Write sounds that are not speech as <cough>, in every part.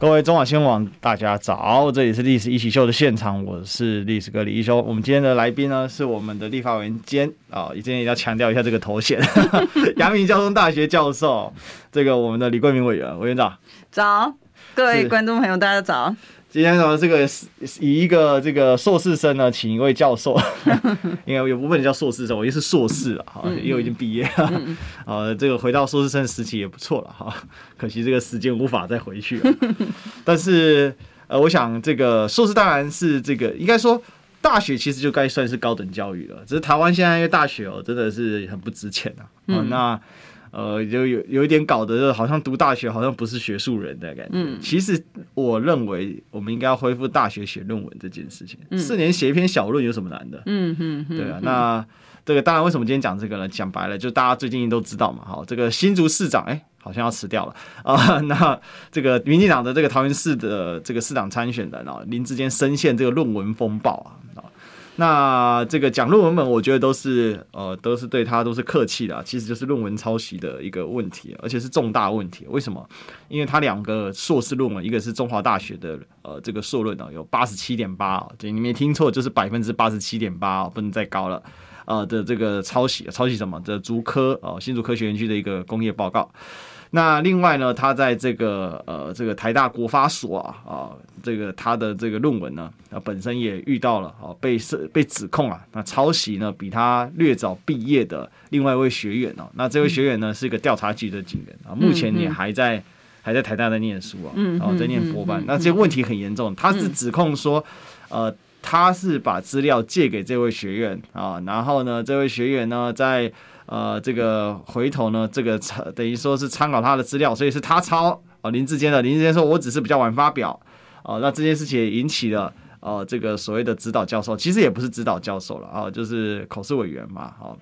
各位中华新闻网，大家早！这里是历史一起秀的现场，我是历史哥李一修。我们今天的来宾呢，是我们的立法委员兼啊，今天也要强调一下这个头衔，<laughs> 阳明交通大学教授，这个我们的李桂明委员，委员长。早，各位观众朋友，大家早。今天呢，这个以一个这个硕士生呢，请一位教授，<laughs> 因为有部分叫硕士生，我也是硕士了哈，因为已经毕业了，<laughs> 呃，这个回到硕士生时期也不错了哈，可惜这个时间无法再回去了。<laughs> 但是呃，我想这个硕士当然是这个应该说大学其实就该算是高等教育了，只是台湾现在因为大学哦真的是很不值钱啊，嗯，那。呃，就有有一点搞得，好像读大学好像不是学术人的感觉。嗯，其实我认为我们应该要恢复大学写论文这件事情。四年写一篇小论有什么难的？嗯嗯，对啊。那这个当然，为什么今天讲这个呢？讲白了，就大家最近都知道嘛。好，这个新竹市长哎，好像要辞掉了 <laughs> 啊。那这个民进党的这个桃园市的这个市长参选人啊，林志坚深陷这个论文风暴啊。那这个讲论文本，我觉得都是呃，都是对他都是客气的，其实就是论文抄袭的一个问题，而且是重大问题。为什么？因为他两个硕士论文，一个是中华大学的呃这个硕论啊，有八十七点八，对，你没听错，就是百分之八十七点八，不能再高了，呃的这个抄袭，抄袭什么？的竹科哦，新竹科学园区的一个工业报告。那另外呢，他在这个呃这个台大国发所啊啊，这个他的这个论文呢，啊本身也遇到了啊被是被指控啊，那抄袭呢比他略早毕业的另外一位学员哦，那这位学员呢是一个调查局的警员啊，目前也还在还在台大在念书啊，然后在念博班，那这个问题很严重，他是指控说，呃他是把资料借给这位学员啊，然后呢这位学员呢在。呃，这个回头呢，这个参等于说是参考他的资料，所以是他抄啊。林志坚的林志坚说，我只是比较晚发表啊。那这件事情也引起了呃这个所谓的指导教授，其实也不是指导教授了啊，就是考试委员嘛，哈，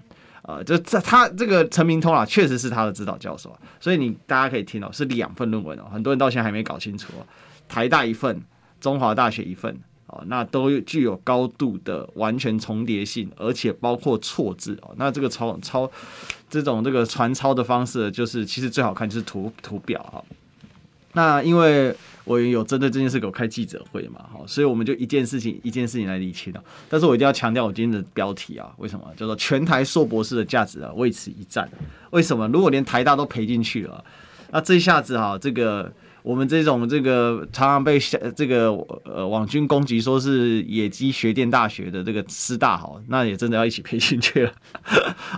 呃，就这他这个陈明通啊，确实是他的指导教授，所以你大家可以听到是两份论文哦，很多人到现在还没搞清楚哦，台大一份，中华大学一份。那都具有高度的完全重叠性，而且包括错字哦。那这个抄抄这种这个传抄的方式，就是其实最好看就是图图表哈。那因为我有针对这件事给我开记者会嘛，哈，所以我们就一件事情一件事情来理清了。但是我一定要强调我今天的标题啊，为什么叫做全台硕博士的价值啊，为此一战？为什么？如果连台大都赔进去了，那这一下子哈，这个。我们这种这个常常被这个呃网军攻击说是野鸡学电大学的这个师大好，那也真的要一起赔进去了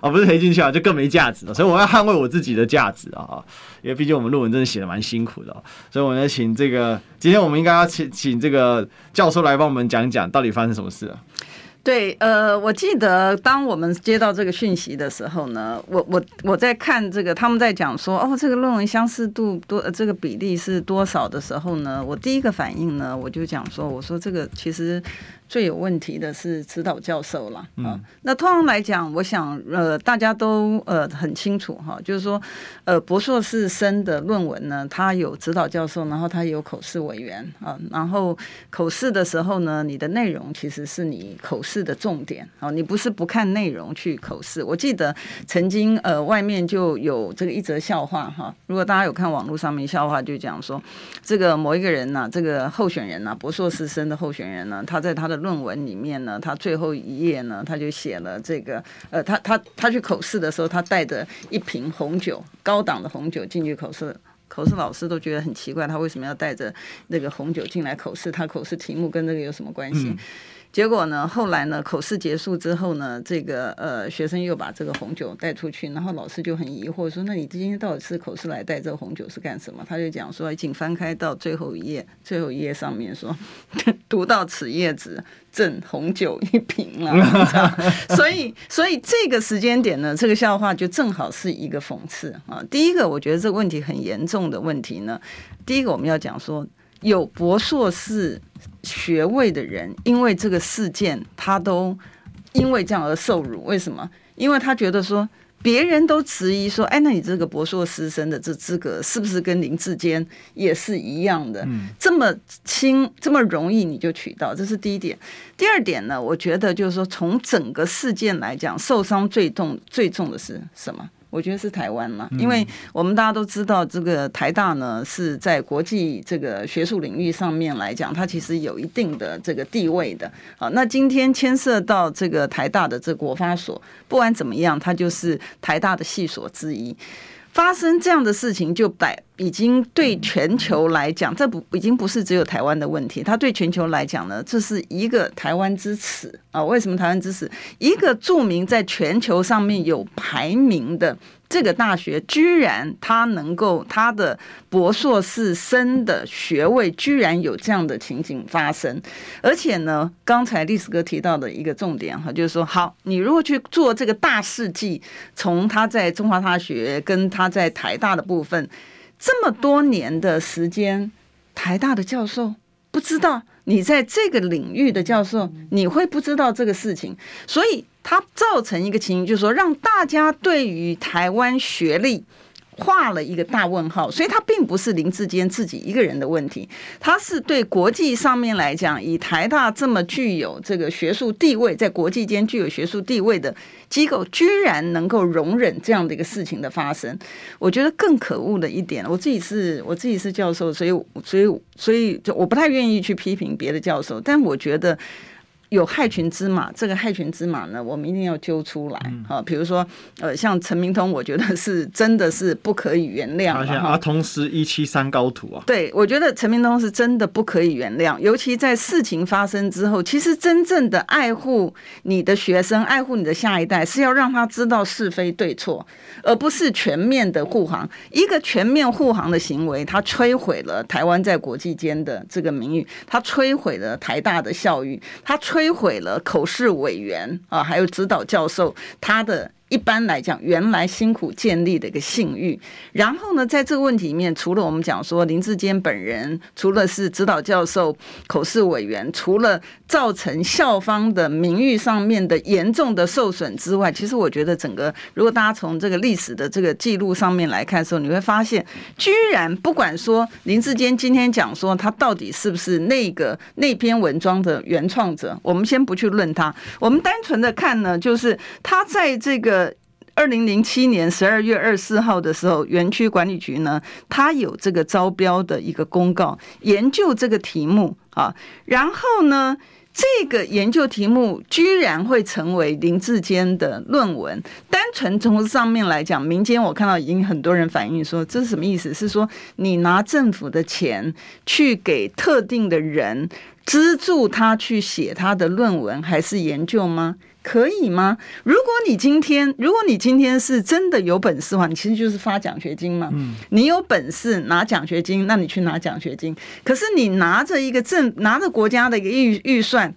啊，<laughs> 不是赔进去啊，就更没价值了。所以我要捍卫我自己的价值啊，因为毕竟我们论文真的写的蛮辛苦的，所以我们要请这个今天我们应该要请请这个教授来帮我们讲讲到底发生什么事啊。对，呃，我记得当我们接到这个讯息的时候呢，我我我在看这个，他们在讲说，哦，这个论文相似度多，这个比例是多少的时候呢，我第一个反应呢，我就讲说，我说这个其实。最有问题的是指导教授了啊。那通常来讲，我想呃大家都呃很清楚哈，就是说呃博硕士生的论文呢，他有指导教授，然后他有口试委员啊，然后口试的时候呢，你的内容其实是你口试的重点啊，你不是不看内容去口试。我记得曾经呃外面就有这个一则笑话哈，如果大家有看网络上面笑话，就讲说这个某一个人呐，这个候选人呐，博硕士生的候选人呢，他在他的论文里面呢，他最后一页呢，他就写了这个，呃，他他他去口试的时候，他带着一瓶红酒，高档的红酒进去口试，口试老师都觉得很奇怪，他为什么要带着那个红酒进来口试？他口试题目跟这个有什么关系？结果呢，后来呢，口试结束之后呢，这个呃学生又把这个红酒带出去，然后老师就很疑惑说：“那你今天到底是口试来带这个红酒是干什么？”他就讲说：“请翻开到最后一页，<laughs> 最后一页上面说，读到此页止，赠红酒一瓶了。”所以，<laughs> 所以这个时间点呢，这个笑话就正好是一个讽刺啊。第一个，我觉得这个问题很严重的问题呢，第一个我们要讲说。有博硕士学位的人，因为这个事件，他都因为这样而受辱。为什么？因为他觉得说，别人都质疑说，哎，那你这个博硕士生的这资格是不是跟林志坚也是一样的？嗯，这么轻，这么容易你就取到，这是第一点。第二点呢，我觉得就是说，从整个事件来讲，受伤最重最重的是什么？我觉得是台湾嘛，因为我们大家都知道，这个台大呢是在国际这个学术领域上面来讲，它其实有一定的这个地位的。好，那今天牵涉到这个台大的这个国发所，不管怎么样，它就是台大的系所之一。发生这样的事情，就摆已经对全球来讲，这不已经不是只有台湾的问题。它对全球来讲呢，这是一个台湾之耻啊！为什么台湾之耻？一个著名在全球上面有排名的。这个大学居然他能够他的博硕士生的学位居然有这样的情景发生，而且呢，刚才历史哥提到的一个重点哈，就是说，好，你如果去做这个大事记，从他在中华大学跟他在台大的部分，这么多年的时间，台大的教授不知道你在这个领域的教授，你会不知道这个事情，所以。它造成一个情形，就是说，让大家对于台湾学历画了一个大问号。所以，它并不是林志坚自己一个人的问题，它是对国际上面来讲，以台大这么具有这个学术地位，在国际间具有学术地位的机构，居然能够容忍这样的一个事情的发生。我觉得更可恶的一点，我自己是我自己是教授，所以，所以，所以，就我不太愿意去批评别的教授，但我觉得。有害群之马，这个害群之马呢，我们一定要揪出来啊！比如说，呃，像陈明通，我觉得是真的是不可以原谅。而且阿通师一七三高徒啊，对，我觉得陈明通是真的不可以原谅，尤其在事情发生之后，其实真正的爱护你的学生、爱护你的下一代，是要让他知道是非对错，而不是全面的护航。一个全面护航的行为，它摧毁了台湾在国际间的这个名誉，它摧毁了台大的校誉，它摧。摧毁了口试委员啊，还有指导教授他的。一般来讲，原来辛苦建立的一个信誉，然后呢，在这个问题里面，除了我们讲说林志坚本人，除了是指导教授、口试委员，除了造成校方的名誉上面的严重的受损之外，其实我觉得整个，如果大家从这个历史的这个记录上面来看的时候，你会发现，居然不管说林志坚今天讲说他到底是不是那个那篇文章的原创者，我们先不去论他，我们单纯的看呢，就是他在这个。二零零七年十二月二十四号的时候，园区管理局呢，他有这个招标的一个公告，研究这个题目啊，然后呢，这个研究题目居然会成为林志坚的论文。单纯从上面来讲，民间我看到已经很多人反映说，这是什么意思？是说你拿政府的钱去给特定的人资助他去写他的论文还是研究吗？可以吗？如果你今天，如果你今天是真的有本事的话，你其实就是发奖学金嘛。嗯，你有本事拿奖学金，那你去拿奖学金。可是你拿着一个政，拿着国家的一个预预算，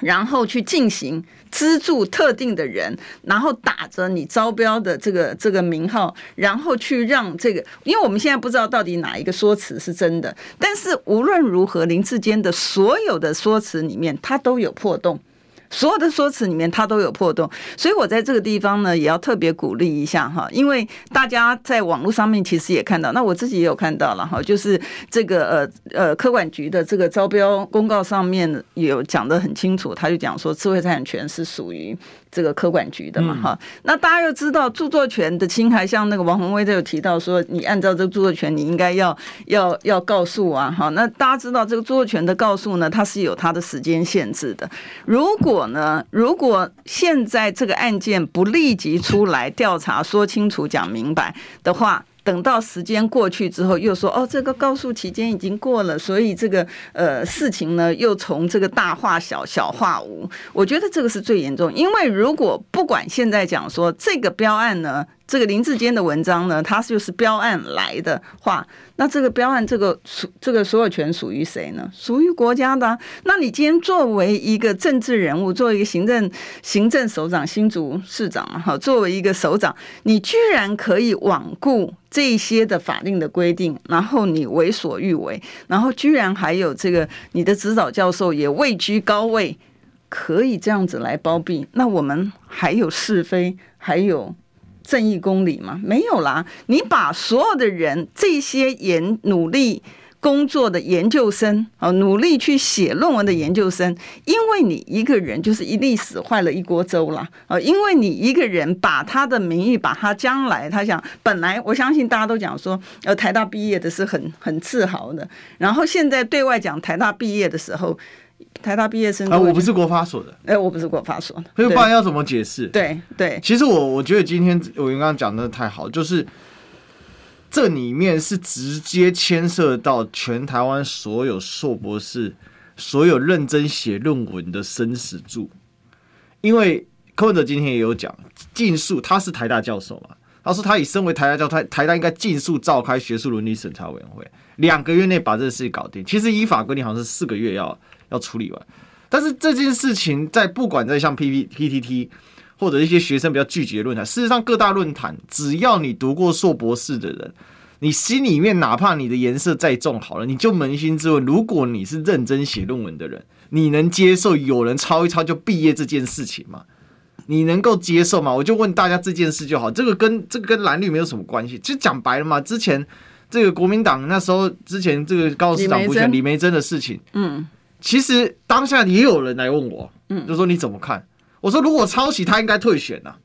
然后去进行资助特定的人，然后打着你招标的这个这个名号，然后去让这个，因为我们现在不知道到底哪一个说辞是真的。但是无论如何，林志坚的所有的说辞里面，他都有破洞。所有的说辞里面，它都有破洞，所以我在这个地方呢，也要特别鼓励一下哈，因为大家在网络上面其实也看到，那我自己也有看到了哈，就是这个呃呃科管局的这个招标公告上面有讲得很清楚，他就讲说智慧财产权是属于。这个科管局的嘛，哈、嗯，那大家又知道著作权的侵害，像那个王宏威都有提到说，你按照这个著作权，你应该要要要告诉啊，哈，那大家知道这个著作权的告诉呢，它是有它的时间限制的。如果呢，如果现在这个案件不立即出来调查，说清楚、讲明白的话。等到时间过去之后，又说哦，这个告诉期间已经过了，所以这个呃事情呢，又从这个大化小，小化无。我觉得这个是最严重，因为如果不管现在讲说这个标案呢。这个林志坚的文章呢，它就是标案来的话，那这个标案这个属这个所有权属于谁呢？属于国家的。那你今天作为一个政治人物，作为一个行政行政首长、新竹市长哈，作为一个首长，你居然可以罔顾这些的法令的规定，然后你为所欲为，然后居然还有这个你的指导教授也位居高位，可以这样子来包庇，那我们还有是非，还有。正义公理吗？没有啦，你把所有的人这些研努力。工作的研究生啊，努力去写论文的研究生，因为你一个人就是一粒屎坏了一锅粥了啊！因为你一个人把他的名誉，把他将来他想本来我相信大家都讲说，呃，台大毕业的是很很自豪的，然后现在对外讲台大毕业的时候，台大毕业生啊，我不是国发所的，哎，我不是国发所的，所以不然要怎么解释？对对，其实我我觉得今天我刚刚讲的太好，就是。这里面是直接牵涉到全台湾所有硕博士、所有认真写论文的生死柱。因为柯文哲今天也有讲，尽数他是台大教授嘛，他说他以身为台大教授，台台大应该尽速召开学术伦理审查委员会，两个月内把这个事搞定。其实依法规定好像是四个月要要处理完，但是这件事情在不管在像 P P P T T 或者一些学生比较聚集的论坛，事实上各大论坛，只要你读过硕博士的人，你心里面哪怕你的颜色再重好了，你就扪心自问：如果你是认真写论文的人，你能接受有人抄一抄就毕业这件事情吗？你能够接受吗？我就问大家这件事就好，这个跟这个跟蓝绿没有什么关系。就讲白了嘛，之前这个国民党那时候之前这个高市长补选李梅珍的事情，嗯，其实当下也有人来问我，嗯，就说你怎么看？我说，如果抄袭，他应该退选呐、啊，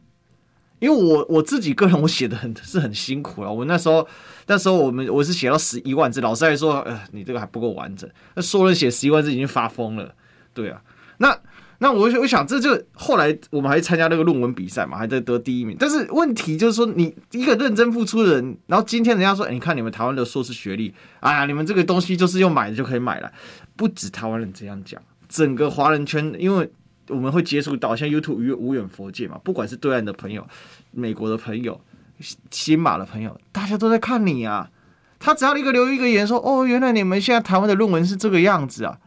因为我我自己个人我写的很是很辛苦啊。我那时候那时候我们我是写到十一万字，老师还说，呃，你这个还不够完整。那说人写十一万字已经发疯了，对啊。那那我我想这就后来我们还参加那个论文比赛嘛，还在得第一名。但是问题就是说，你一个认真付出的人，然后今天人家说，欸、你看你们台湾的硕士学历，哎呀，你们这个东西就是用买的就可以买了，不止台湾人这样讲，整个华人圈因为。我们会接触到像 YouTube 无无远佛界嘛，不管是对岸的朋友、美国的朋友、新马的朋友，大家都在看你啊。他只要一个留一个言说：“哦，原来你们现在台湾的论文是这个样子啊！”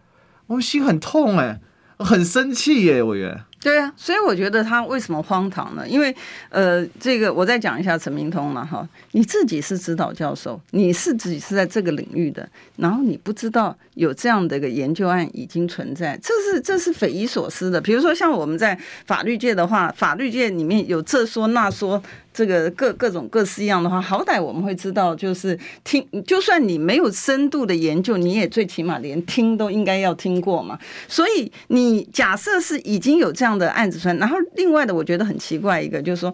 我心很痛哎、很生气耶、欸，委员。对啊，所以我觉得他为什么荒唐呢？因为呃，这个我再讲一下陈明通了哈。你自己是指导教授，你是自己是在这个领域的，然后你不知道有这样的一个研究案已经存在，这是这是匪夷所思的。比如说像我们在法律界的话，法律界里面有这说那说。这个各各种各式样的话，好歹我们会知道，就是听，就算你没有深度的研究，你也最起码连听都应该要听过嘛。所以你假设是已经有这样的案子出来，然后另外的我觉得很奇怪一个，就是说。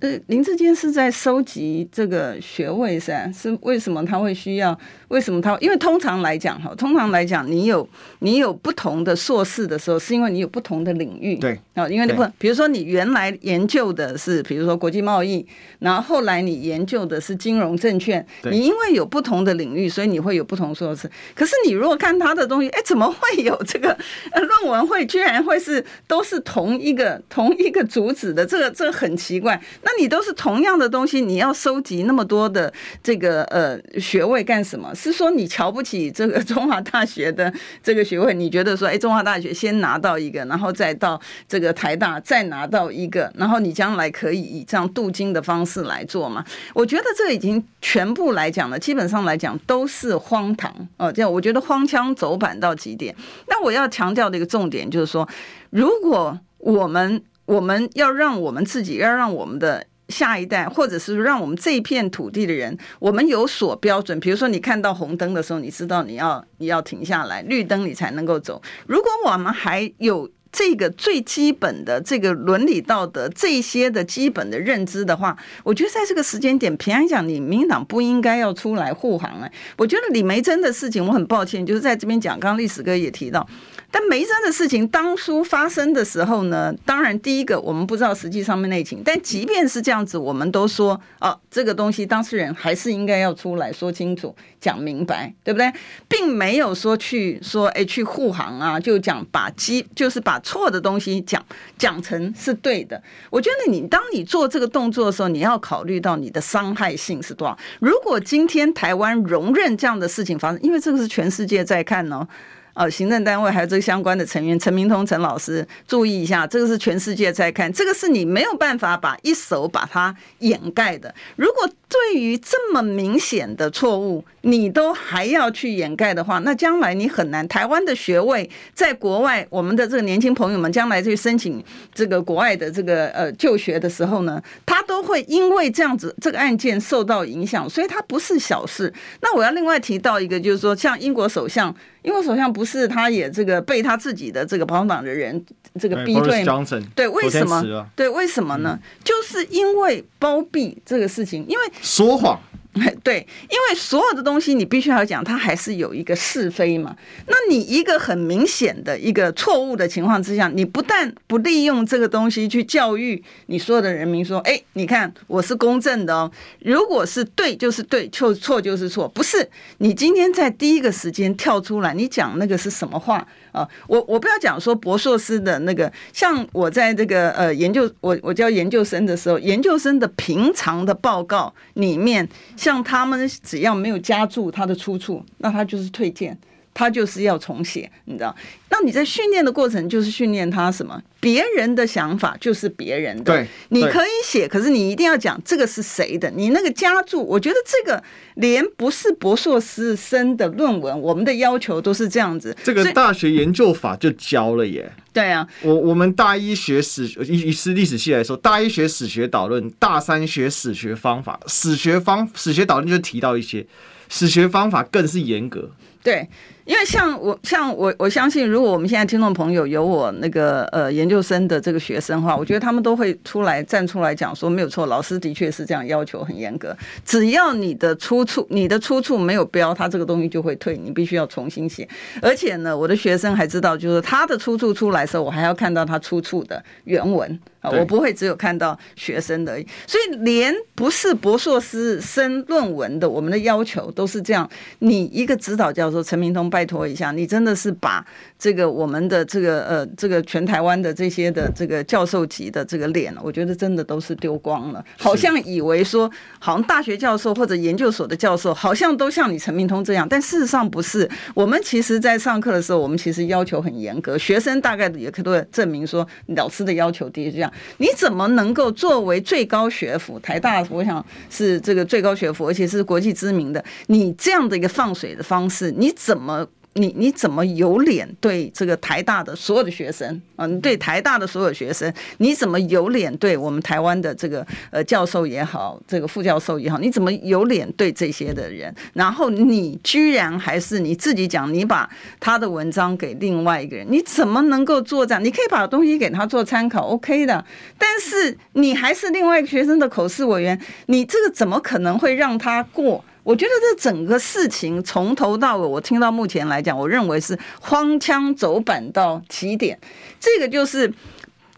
呃，林志坚是在收集这个学位噻，是为什么他会需要？为什么他？因为通常来讲哈，通常来讲，你有你有不同的硕士的时候，是因为你有不同的领域。对啊，因为你不，比如说你原来研究的是，比如说国际贸易，然后后来你研究的是金融证券，你因为有不同的领域，所以你会有不同硕士。可是你如果看他的东西，哎，怎么会有这个论文会居然会是都是同一个同一个主旨的？这个这个很奇怪。那你都是同样的东西，你要收集那么多的这个呃学位干什么？是说你瞧不起这个中华大学的这个学位？你觉得说，哎，中华大学先拿到一个，然后再到这个台大再拿到一个，然后你将来可以以这样镀金的方式来做吗？我觉得这已经全部来讲了，基本上来讲都是荒唐哦，这样我觉得荒腔走板到极点。那我要强调的一个重点就是说，如果我们我们要让我们自己，要让我们的下一代，或者是让我们这一片土地的人，我们有所标准。比如说，你看到红灯的时候，你知道你要你要停下来，绿灯你才能够走。如果我们还有这个最基本的这个伦理道德这些的基本的认知的话，我觉得在这个时间点，平安讲，你民党不应该要出来护航哎。我觉得李梅珍的事情，我很抱歉，就是在这边讲，刚刚历史哥也提到。但眉蓁的事情当初发生的时候呢，当然第一个我们不知道实际上面内情，但即便是这样子，我们都说哦，这个东西当事人还是应该要出来说清楚、讲明白，对不对？并没有说去说哎去护航啊，就讲把机就是把错的东西讲讲成是对的。我觉得你当你做这个动作的时候，你要考虑到你的伤害性是多少。如果今天台湾容忍这样的事情发生，因为这个是全世界在看哦。哦，行政单位还有这个相关的成员陈明通陈老师，注意一下，这个是全世界在看，这个是你没有办法把一手把它掩盖的。如果对于这么明显的错误，你都还要去掩盖的话，那将来你很难。台湾的学位在国外，我们的这个年轻朋友们将来去申请这个国外的这个呃就学的时候呢，他都会因为这样子这个案件受到影响，所以它不是小事。那我要另外提到一个，就是说像英国首相，英国首相不是他也这个被他自己的这个保守党的人这个逼退吗？对，为什么？对，为什么呢？就是因为包庇这个事情，因为说谎。<laughs> 对，因为所有的东西你必须要讲，它还是有一个是非嘛。那你一个很明显的一个错误的情况之下，你不但不利用这个东西去教育你所有的人民说，哎，你看我是公正的哦，如果是对就是对，错错就是错，不是你今天在第一个时间跳出来，你讲那个是什么话？啊，我我不要讲说博硕士的那个，像我在这个呃研究，我我教研究生的时候，研究生的平常的报告里面，像他们只要没有加注他的出处，那他就是推荐。他就是要重写，你知道？那你在训练的过程就是训练他什么？别人的想法就是别人的。对，你可以写，可是你一定要讲这个是谁的。你那个加注，我觉得这个连不是博硕士生的论文，我们的要求都是这样子。这个大学研究法就教了耶。对啊，我我们大一学史，以以史历史系来说，大一学史学导论，大三学史学方法，史学方史学导论就提到一些，史学方法更是严格。对。因为像我像我我相信，如果我们现在听众朋友有我那个呃研究生的这个学生的话，我觉得他们都会出来站出来讲说没有错，老师的确是这样要求很严格，只要你的出处你的出处没有标，他这个东西就会退，你必须要重新写。而且呢，我的学生还知道，就是他的出处出来的时候，我还要看到他出处的原文啊，我不会只有看到学生的而已。所以连不是博硕士生论文的，我们的要求都是这样。你一个指导教授陈明通。拜托一下，你真的是把这个我们的这个呃这个全台湾的这些的这个教授级的这个脸，我觉得真的都是丢光了。好像以为说，好像大学教授或者研究所的教授，好像都像你陈明通这样，但事实上不是。我们其实在上课的时候，我们其实要求很严格，学生大概也可以证明说，老师的要求的确这样。你怎么能够作为最高学府，台大我想是这个最高学府，而且是国际知名的，你这样的一个放水的方式，你怎么？你你怎么有脸对这个台大的所有的学生啊？你对台大的所有学生，你怎么有脸对我们台湾的这个呃教授也好，这个副教授也好，你怎么有脸对这些的人？然后你居然还是你自己讲，你把他的文章给另外一个人，你怎么能够做这样？你可以把东西给他做参考，OK 的。但是你还是另外一个学生的口试委员，你这个怎么可能会让他过？我觉得这整个事情从头到尾，我听到目前来讲，我认为是荒腔走板到极点。这个就是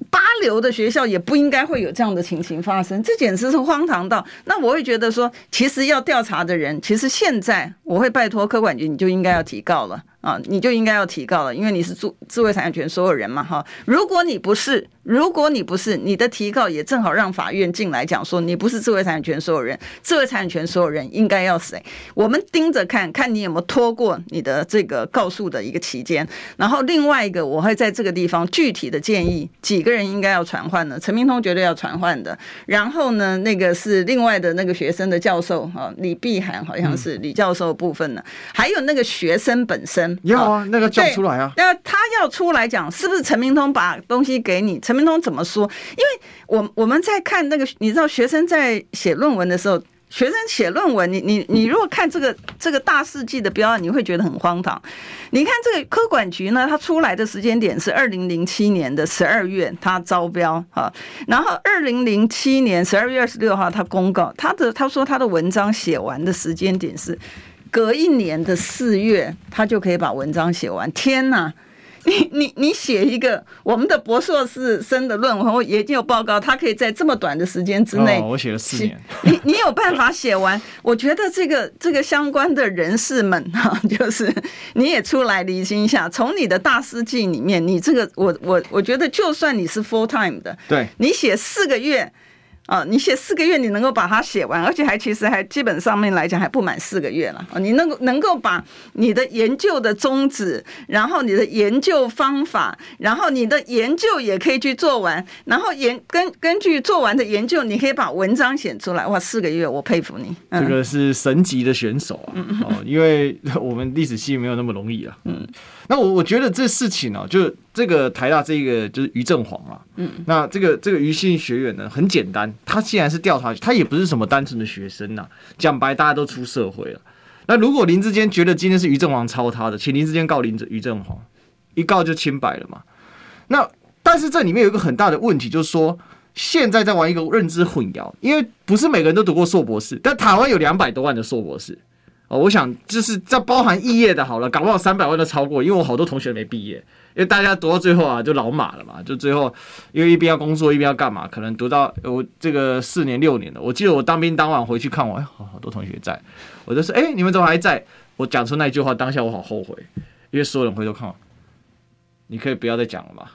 八流的学校也不应该会有这样的情形发生，这简直是荒唐到。那我会觉得说，其实要调查的人，其实现在我会拜托科管局，你就应该要提告了。啊，你就应该要提告了，因为你是智智慧产权所有人嘛，哈。如果你不是，如果你不是，你的提告也正好让法院进来讲说你不是智慧产权所有人，智慧产权所有人应该要谁？我们盯着看看你有没有拖过你的这个告诉的一个期间。然后另外一个，我会在这个地方具体的建议几个人应该要传唤呢？陈明通绝对要传唤的。然后呢，那个是另外的那个学生的教授啊，李碧涵好像是李教授部分呢，还有那个学生本身。要啊，那个叫出来啊。那他要出来讲，是不是陈明通把东西给你？陈明通怎么说？因为我我们在看那个，你知道，学生在写论文的时候，学生写论文，你你你如果看这个这个大事记的标案，你会觉得很荒唐。你看这个科管局呢，它出来的时间点是二零零七年的十二月，它招标哈，然后二零零七年十二月二十六号，他公告他的他说他的文章写完的时间点是。隔一年的四月，他就可以把文章写完。天哪，你你你写一个我们的博硕士生的论文或研究报告，他可以在这么短的时间之内，我写了四年，<laughs> 你你有办法写完？我觉得这个这个相关的人士们哈，就是你也出来厘清一下，从你的大师记里面，你这个我我我觉得，就算你是 full time 的，对，你写四个月。啊，你写四个月，你能够把它写完，而且还其实还基本上面来讲还不满四个月了。啊，你能够能够把你的研究的宗旨，然后你的研究方法，然后你的研究也可以去做完，然后研根根据做完的研究，你可以把文章写出来。哇，四个月，我佩服你。嗯、这个是神级的选手啊！哦，因为我们历史系没有那么容易啊。嗯，那我我觉得这事情呢、啊，就这个台大这个就是于正煌啊。嗯，那这个这个于姓学员呢，很简单。他既然是调查，他也不是什么单纯的学生呐、啊。讲白，大家都出社会了。那如果林志坚觉得今天是于正煌抄他的，请林志坚告林于正煌，一告就清白了嘛。那但是这里面有一个很大的问题，就是说现在在玩一个认知混淆，因为不是每个人都读过硕博士，但台湾有两百多万的硕博士哦。我想就是这包含肄业的，好了，搞不好三百万都超过，因为我好多同学没毕业。因为大家读到最后啊，就老马了嘛，就最后因为一边要工作一边要干嘛，可能读到我这个四年六年了。我记得我当兵当晚回去看我，哎，好好多同学在，我就说，哎，你们怎么还在？我讲出那句话，当下我好后悔，因为所有人回头看我，你可以不要再讲了嘛。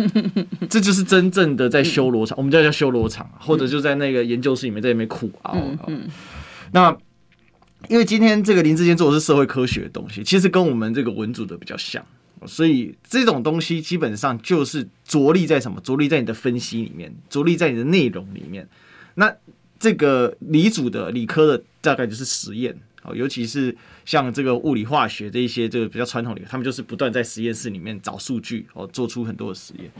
<laughs> 这就是真正的在修罗场，我们叫叫修罗场，或者就在那个研究室里面在那边苦熬。那因为今天这个林志坚做的是社会科学的东西，其实跟我们这个文组的比较像。所以这种东西基本上就是着力在什么？着力在你的分析里面，着力在你的内容里面。那这个理组的、理科的大概就是实验，哦，尤其是像这个物理化学这一些这个比较传统的，他们就是不断在实验室里面找数据，哦，做出很多的实验。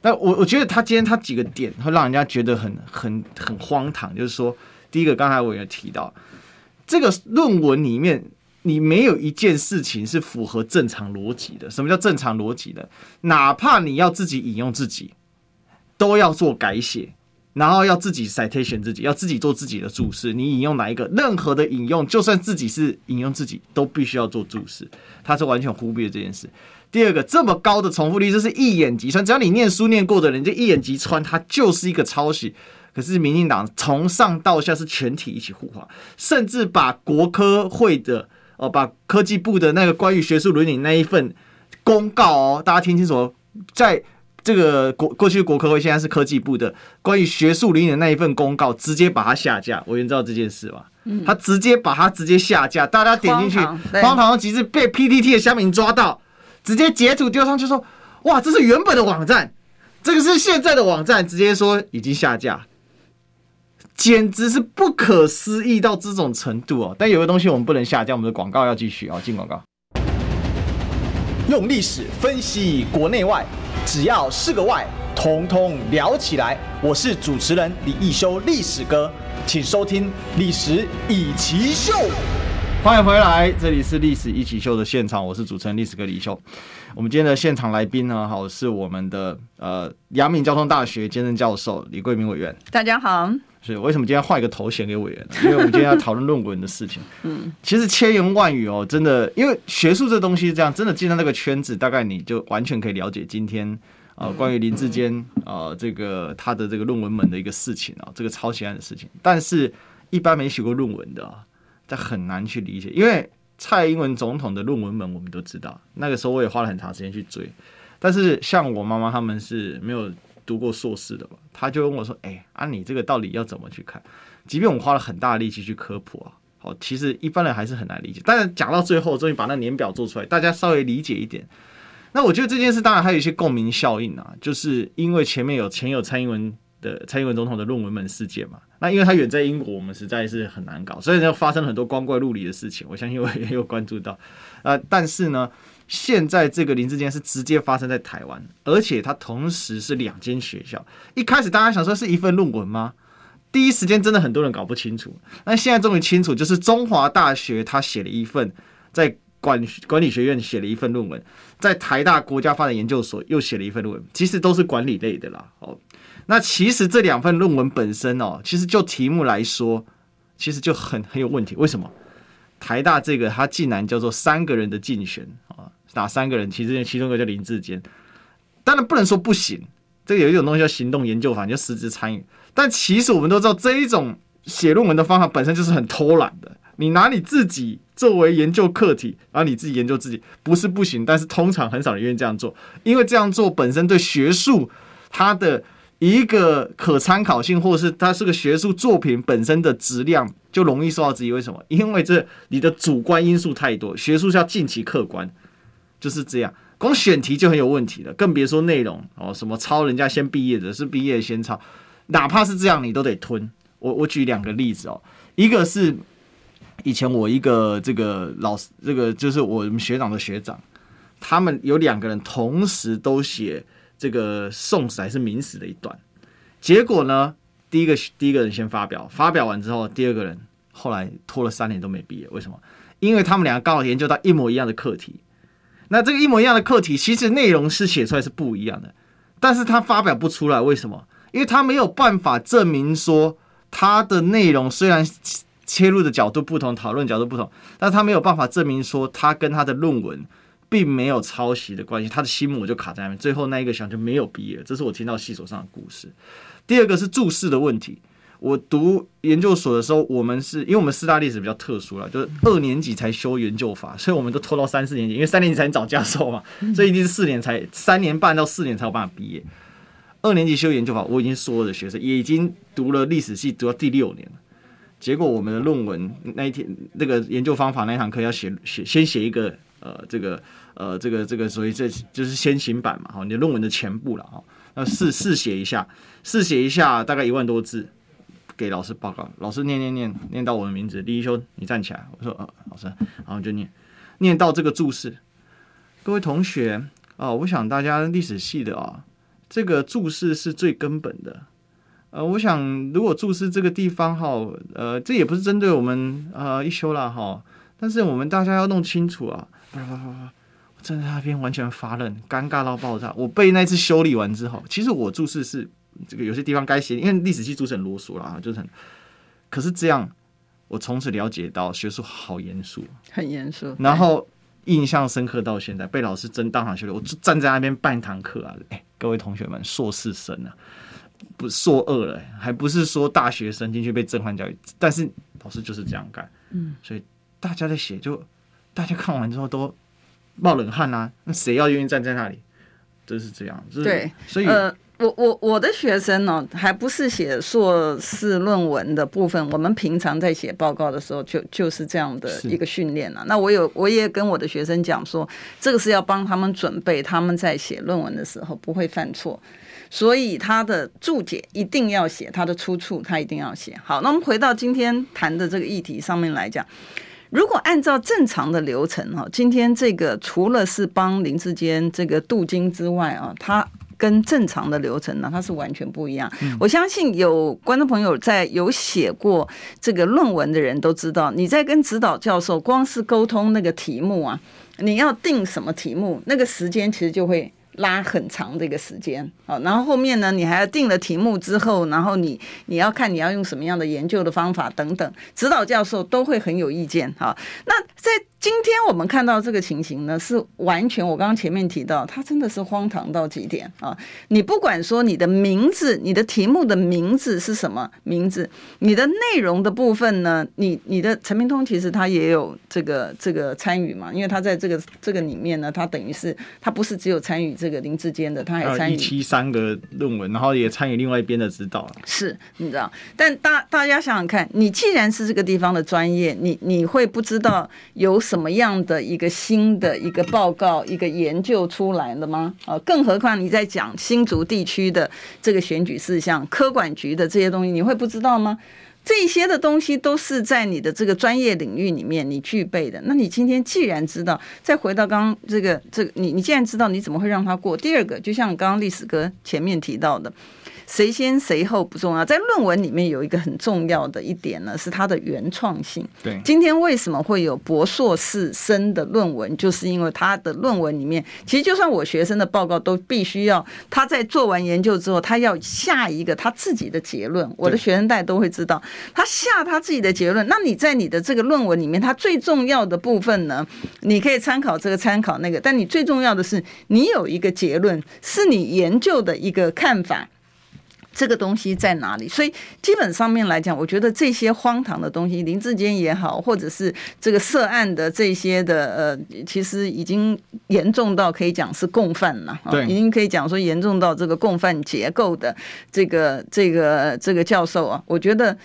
那我我觉得他今天他几个点会让人家觉得很很很荒唐，就是说，第一个刚才我也提到，这个论文里面。你没有一件事情是符合正常逻辑的。什么叫正常逻辑的？哪怕你要自己引用自己，都要做改写，然后要自己 citation 自己，要自己做自己的注释。你引用哪一个？任何的引用，就算自己是引用自己，都必须要做注释。它是完全忽略这件事。第二个，这么高的重复率，这是一眼即穿。只要你念书念过的人，就一眼即穿，它就是一个抄袭。可是民进党从上到下是全体一起护航，甚至把国科会的。哦，把科技部的那个关于学术伦理那一份公告哦，大家听清楚哦，在这个国过去国科会，现在是科技部的关于学术伦理的那一份公告，直接把它下架。我原知道这件事吧？嗯，他直接把它直接下架，大家点进去，荒唐极致，被 PTT 的乡民抓到，直接截图丢上去说，哇，这是原本的网站，这个是现在的网站，直接说已经下架。简直是不可思议到这种程度哦！但有个东西我们不能下架，我们的广告要继续啊，进广告。用历史分析国内外，只要是个“外”，统统聊起来。我是主持人李易修，历史哥，请收听《历史易起秀》。欢迎回来，这里是《历史一起秀》的现场，我是主持人历史哥李修。我们今天的现场来宾呢，好，是我们的呃阳明交通大学兼任教授李桂明委员。大家好。是为什么今天换一个头衔给委员呢？因为我们今天要讨论论文的事情。<laughs> 嗯，其实千言万语哦，真的，因为学术这东西是这样，真的进到那个圈子，大概你就完全可以了解今天呃关于林志坚呃这个他的这个论文门的一个事情啊，这个抄袭案的事情。但是，一般没写过论文的，他很难去理解。因为蔡英文总统的论文门我们都知道，那个时候我也花了很长时间去追。但是像我妈妈他们是没有。读过硕士的吧，他就问我说：“哎、欸，啊，你这个到底要怎么去看？即便我花了很大的力气去科普啊，好，其实一般人还是很难理解。但是讲到最后，终于把那年表做出来，大家稍微理解一点。那我觉得这件事当然还有一些共鸣效应啊，就是因为前面有前有蔡英文的蔡英文总统的论文门事件嘛，那因为他远在英国，我们实在是很难搞，所以呢发生了很多光怪陆离的事情。我相信我也有关注到，呃，但是呢。”现在这个林志坚是直接发生在台湾，而且他同时是两间学校。一开始大家想说是一份论文吗？第一时间真的很多人搞不清楚。那现在终于清楚，就是中华大学他写了一份，在管管理学院写了一份论文，在台大国家发展研究所又写了一份论文，其实都是管理类的啦。哦，那其实这两份论文本身哦，其实就题目来说，其实就很很有问题。为什么？台大这个它竟然叫做三个人的竞选啊？哪三个人？其实其中一个叫林志坚，当然不能说不行。这个有一种东西叫行动研究法，你就实质参与。但其实我们都知道，这一种写论文的方法本身就是很偷懒的。你拿你自己作为研究课题，然后你自己研究自己，不是不行，但是通常很少人愿意这样做，因为这样做本身对学术它的一个可参考性，或是它是个学术作品本身的质量，就容易受到质疑。为什么？因为这你的主观因素太多，学术要尽其客观，就是这样。光选题就很有问题了，更别说内容哦，什么抄人家先毕业的，是毕业先抄，哪怕是这样，你都得吞。我我举两个例子哦，一个是以前我一个这个老师，这个就是我们学长的学长，他们有两个人同时都写这个宋史还是明史的一段，结果呢，第一个第一个人先发表，发表完之后，第二个人后来拖了三年都没毕业，为什么？因为他们两个刚好研究到一模一样的课题，那这个一模一样的课题，其实内容是写出来是不一样的，但是他发表不出来，为什么？因为他没有办法证明说。他的内容虽然切入的角度不同，讨论角度不同，但他没有办法证明说他跟他的论文并没有抄袭的关系，他的心魔就卡在那边，最后那一个想就没有毕业。这是我听到系所上的故事。第二个是注释的问题。我读研究所的时候，我们是因为我们四大历史比较特殊了，就是二年级才修研究法，所以我们都拖到三四年级，因为三年级才能找教授嘛，所以一定是四年才三年半到四年才有办法毕业。二年级修研究法，我已经所有的学生也已经读了历史系，读到第六年了。结果我们的论文那一天，那个研究方法那一堂课要写写，先写一个呃，这个呃，这个这个，所以这就是先行版嘛，哈，你论文的前部了哈。那试试写一下，试写一下，大概一万多字，给老师报告。老师念念念念到我的名字，李一修，你站起来。我说呃，老师，然后就念念到这个注释。各位同学啊、我想大家历史系的啊。这个注释是最根本的，呃，我想如果注释这个地方哈，呃，这也不是针对我们呃一修了哈，但是我们大家要弄清楚啊，站在那边完全发愣，尴尬到爆炸。我被那次修理完之后，其实我注释是这个有些地方该写，因为历史系注释很啰嗦啦，就是很，可是这样，我从此了解到学术好严肃，很严肃，然后印象深刻到现在，被老师真当场修理，我就站在那边半堂课啊，哎。各位同学们，硕士生啊，不硕二了，还不是说大学生进去被震撼教育，但是老师就是这样干，嗯，所以大家在写，就大家看完之后都冒冷汗啊，那谁要愿意站在那里？就是这样，就是、对，所以。呃我我我的学生呢，还不是写硕士论文的部分。我们平常在写报告的时候就，就就是这样的一个训练了。那我有我也跟我的学生讲说，这个是要帮他们准备，他们在写论文的时候不会犯错。所以他的注解一定要写，他的出处他一定要写。好，那我们回到今天谈的这个议题上面来讲，如果按照正常的流程哈，今天这个除了是帮林志坚这个镀金之外啊，他。跟正常的流程呢，它是完全不一样。我相信有观众朋友在有写过这个论文的人都知道，你在跟指导教授光是沟通那个题目啊，你要定什么题目，那个时间其实就会。拉很长的一个时间，啊，然后后面呢，你还要定了题目之后，然后你你要看你要用什么样的研究的方法等等，指导教授都会很有意见，哈，那在今天我们看到这个情形呢，是完全我刚刚前面提到，它真的是荒唐到极点啊！你不管说你的名字，你的题目的名字是什么名字，你的内容的部分呢，你你的陈明通其实他也有这个这个参与嘛，因为他在这个这个里面呢，他等于是他不是只有参与。这个林志坚的，他还参与一七三个论文，然后也参与另外一边的指导。是，你知道？但大大家想想看，你既然是这个地方的专业，你你会不知道有什么样的一个新的一个报告、一个研究出来了吗？啊，更何况你在讲新竹地区的这个选举事项、科管局的这些东西，你会不知道吗？这些的东西都是在你的这个专业领域里面你具备的。那你今天既然知道，再回到刚刚这个这个，你你既然知道，你怎么会让他过？第二个，就像刚刚历史哥前面提到的。谁先谁后不重要，在论文里面有一个很重要的一点呢，是它的原创性。对，今天为什么会有博硕士生的论文，就是因为他的论文里面，其实就算我学生的报告都必须要他在做完研究之后，他要下一个他自己的结论。我的学生带都会知道，他下他自己的结论。那你在你的这个论文里面，他最重要的部分呢，你可以参考这个参考那个，但你最重要的是，你有一个结论，是你研究的一个看法。这个东西在哪里？所以基本上面来讲，我觉得这些荒唐的东西，林志坚也好，或者是这个涉案的这些的呃，其实已经严重到可以讲是共犯了，对，已经可以讲说严重到这个共犯结构的这个这个这个教授啊，我觉得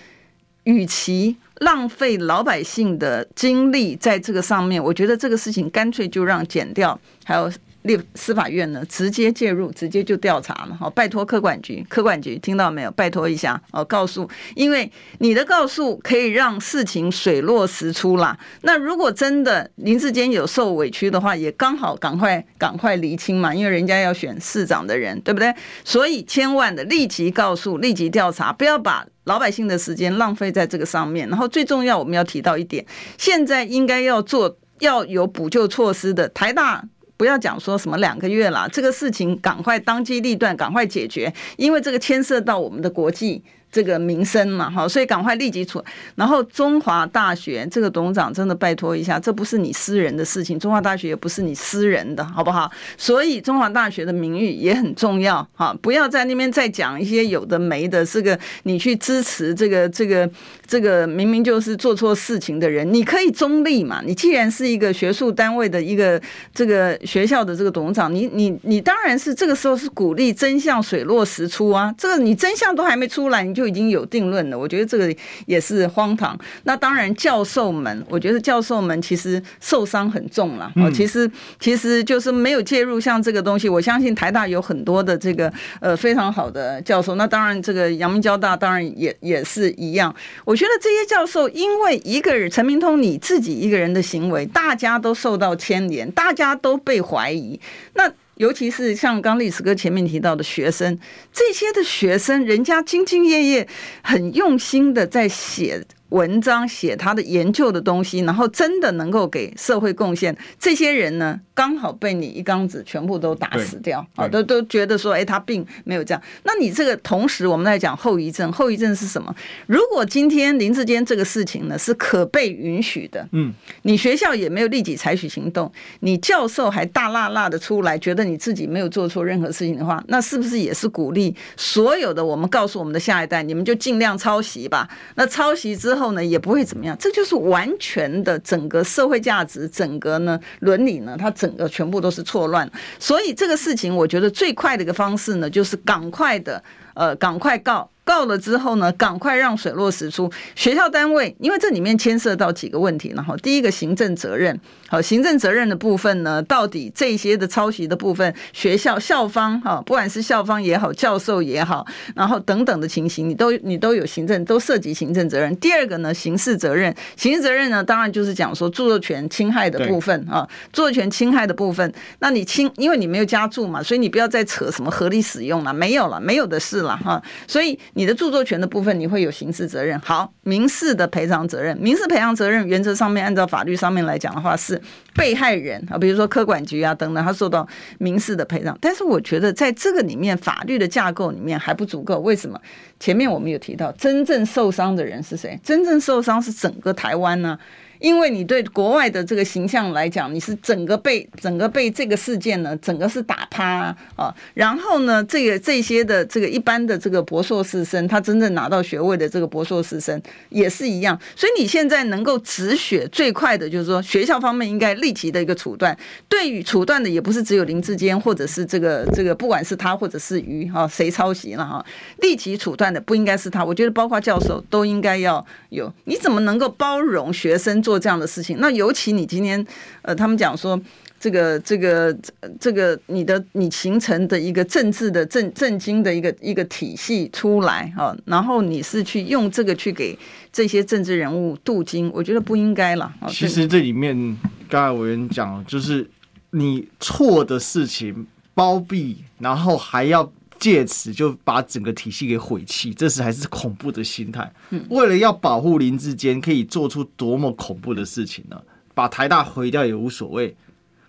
与其浪费老百姓的精力在这个上面，我觉得这个事情干脆就让剪掉还有。立司法院呢，直接介入，直接就调查了。好，拜托科管局，科管局听到没有？拜托一下哦，告诉，因为你的告诉可以让事情水落石出啦。那如果真的林志坚有受委屈的话，也刚好赶快赶快厘清嘛，因为人家要选市长的人，对不对？所以千万的立即告诉，立即调查，不要把老百姓的时间浪费在这个上面。然后最重要，我们要提到一点，现在应该要做要有补救措施的台大。不要讲说什么两个月了，这个事情赶快当机立断，赶快解决，因为这个牵涉到我们的国际。这个民生嘛，哈，所以赶快立即出。然后中华大学这个董事长真的拜托一下，这不是你私人的事情，中华大学也不是你私人的，好不好？所以中华大学的名誉也很重要，哈，不要在那边再讲一些有的没的。这个你去支持这个这个这个明明就是做错事情的人，你可以中立嘛？你既然是一个学术单位的一个这个学校的这个董事长，你你你当然是这个时候是鼓励真相水落石出啊。这个你真相都还没出来，你就已经有定论了，我觉得这个也是荒唐。那当然，教授们，我觉得教授们其实受伤很重了。哦，其实其实就是没有介入像这个东西。我相信台大有很多的这个呃非常好的教授。那当然，这个阳明交大当然也也是一样。我觉得这些教授，因为一个人陈明通你自己一个人的行为，大家都受到牵连，大家都被怀疑。那尤其是像刚历史哥前面提到的学生，这些的学生，人家兢兢业业、很用心的在写。文章写他的研究的东西，然后真的能够给社会贡献，这些人呢，刚好被你一缸子全部都打死掉啊，都都觉得说，哎，他并没有这样。那你这个同时，我们在讲后遗症，后遗症是什么？如果今天林志坚这个事情呢是可被允许的，嗯，你学校也没有立即采取行动，你教授还大辣辣的出来，觉得你自己没有做错任何事情的话，那是不是也是鼓励所有的我们告诉我们的下一代，你们就尽量抄袭吧？那抄袭之后。后呢也不会怎么样，这就是完全的整个社会价值，整个呢伦理呢，它整个全部都是错乱。所以这个事情，我觉得最快的一个方式呢，就是赶快的，呃，赶快告。告了之后呢，赶快让水落石出。学校单位，因为这里面牵涉到几个问题，然后第一个行政责任，好，行政责任的部分呢，到底这些的抄袭的部分，学校校方哈，不管是校方也好，教授也好，然后等等的情形，你都你都有行政，都涉及行政责任。第二个呢，刑事责任，刑事责任呢，当然就是讲说著作权侵害的部分啊，著作权侵害的部分，那你侵，因为你没有加注嘛，所以你不要再扯什么合理使用了，没有了，没有的事了哈，所以。你的著作权的部分，你会有刑事责任。好，民事的赔偿责任，民事赔偿责任原则上面，按照法律上面来讲的话，是被害人啊，比如说科管局啊等等，他受到民事的赔偿。但是我觉得在这个里面，法律的架构里面还不足够。为什么？前面我们有提到，真正受伤的人是谁？真正受伤是整个台湾呢、因为你对国外的这个形象来讲，你是整个被整个被这个事件呢，整个是打趴啊，然后呢，这个这些的这个一般的这个博硕士生，他真正拿到学位的这个博硕士生也是一样，所以你现在能够止血最快的，就是说学校方面应该立即的一个处断。对于处断的，也不是只有林志坚，或者是这个这个，不管是他或者是于哈谁抄袭了哈，立即处断的不应该是他，我觉得包括教授都应该要有。你怎么能够包容学生？做这样的事情，那尤其你今天，呃，他们讲说，这个、这个、这个，你的你形成的一个政治的政政经的一个一个体系出来啊，然后你是去用这个去给这些政治人物镀金，我觉得不应该了。其实这里面刚才委员讲，就是你错的事情包庇，然后还要。借此就把整个体系给毁弃，这是还是恐怖的心态。为了要保护林志坚，可以做出多么恐怖的事情呢？把台大毁掉也无所谓，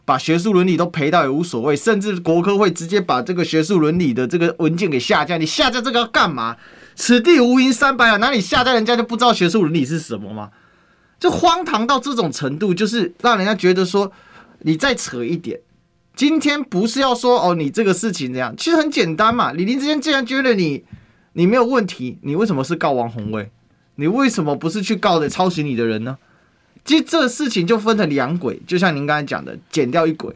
把学术伦理都赔掉也无所谓，甚至国科会直接把这个学术伦理的这个文件给下架。你下架这个要干嘛？此地无银三百两，哪里下架人家就不知道学术伦理是什么吗？就荒唐到这种程度，就是让人家觉得说，你再扯一点。今天不是要说哦，你这个事情这样，其实很简单嘛。李林之间既然觉得你你没有问题，你为什么是告王鸿薇？你为什么不是去告的抄袭你的人呢？其实这事情就分成两轨，就像您刚才讲的，减掉一轨。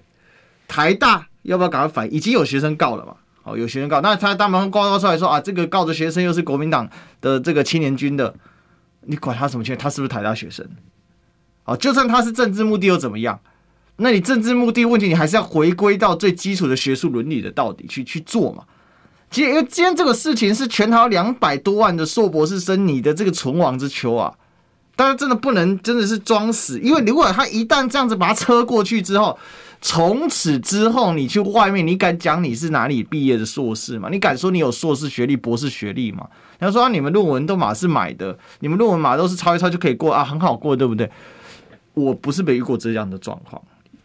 台大要不要赶快反？已经有学生告了嘛？好，有学生告，那他大门告告出来说啊，这个告的学生又是国民党的这个青年军的，你管他什么钱？他是不是台大学生？好，就算他是政治目的又怎么样？那你政治目的问题，你还是要回归到最基础的学术伦理的到底去去做嘛？其实因为今天这个事情是全台两百多万的硕博士生，你的这个存亡之秋啊，大家真的不能真的是装死，因为如果他一旦这样子把他车过去之后。从此之后，你去外面，你敢讲你是哪里毕业的硕士吗？你敢说你有硕士学历、博士学历吗？他说、你们论文都马是买的，你们论文马都是抄一抄就可以过啊，很好过，对不对？我不是没遇过这样的状况，